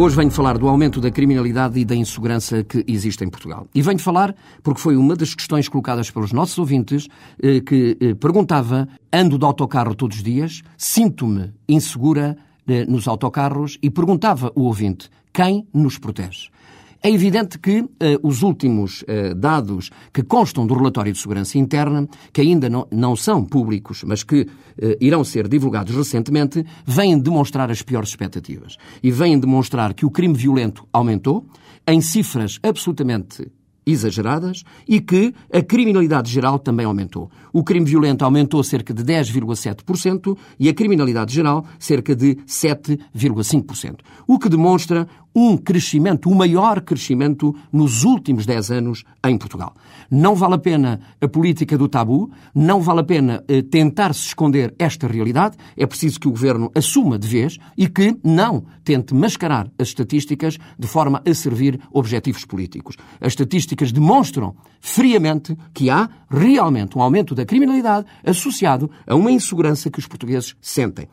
Hoje venho falar do aumento da criminalidade e da insegurança que existe em Portugal. E venho falar porque foi uma das questões colocadas pelos nossos ouvintes eh, que eh, perguntava: ando de autocarro todos os dias, sinto-me insegura eh, nos autocarros e perguntava o ouvinte: quem nos protege? É evidente que uh, os últimos uh, dados que constam do relatório de segurança interna, que ainda não, não são públicos, mas que uh, irão ser divulgados recentemente, vêm demonstrar as piores expectativas. E vêm demonstrar que o crime violento aumentou em cifras absolutamente exageradas e que a criminalidade geral também aumentou. O crime violento aumentou cerca de 10,7% e a criminalidade geral cerca de 7,5%. O que demonstra um crescimento, o maior crescimento nos últimos 10 anos em Portugal. Não vale a pena a política do tabu, não vale a pena eh, tentar se esconder esta realidade, é preciso que o governo assuma de vez e que não tente mascarar as estatísticas de forma a servir objetivos políticos. As estatísticas demonstram friamente que há realmente um aumento da criminalidade associado a uma insegurança que os portugueses sentem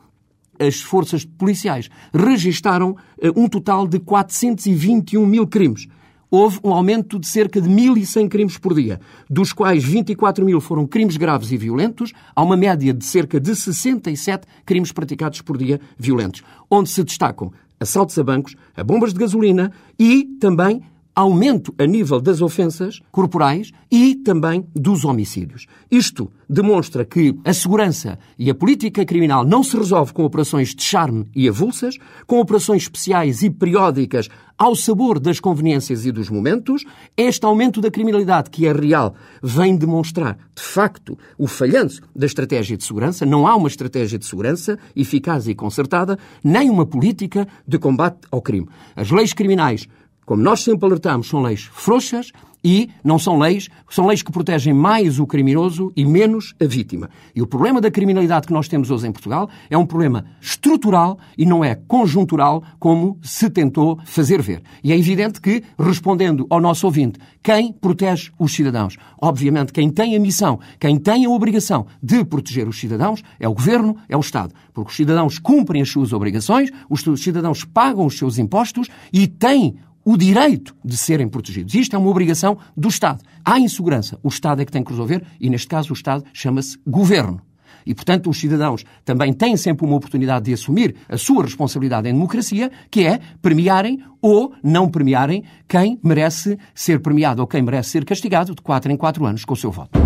as forças policiais registaram eh, um total de 421 mil crimes. Houve um aumento de cerca de 1.100 crimes por dia, dos quais 24 mil foram crimes graves e violentos, há uma média de cerca de 67 crimes praticados por dia violentos, onde se destacam assaltos a bancos, a bombas de gasolina e também aumento a nível das ofensas corporais e também dos homicídios. Isto demonstra que a segurança e a política criminal não se resolve com operações de charme e avulsas, com operações especiais e periódicas ao sabor das conveniências e dos momentos. Este aumento da criminalidade, que é real, vem demonstrar, de facto, o falhanço da estratégia de segurança. Não há uma estratégia de segurança eficaz e concertada, nem uma política de combate ao crime. As leis criminais como nós sempre alertamos, são leis frouxas e não são leis, são leis que protegem mais o criminoso e menos a vítima. E o problema da criminalidade que nós temos hoje em Portugal é um problema estrutural e não é conjuntural como se tentou fazer ver. E é evidente que, respondendo ao nosso ouvinte, quem protege os cidadãos? Obviamente, quem tem a missão, quem tem a obrigação de proteger os cidadãos é o Governo, é o Estado. Porque os cidadãos cumprem as suas obrigações, os cidadãos pagam os seus impostos e têm o direito de serem protegidos. Isto é uma obrigação do Estado. Há insegurança. O Estado é que tem que resolver e, neste caso, o Estado chama-se governo. E, portanto, os cidadãos também têm sempre uma oportunidade de assumir a sua responsabilidade em democracia, que é premiarem ou não premiarem quem merece ser premiado ou quem merece ser castigado de quatro em quatro anos com o seu voto.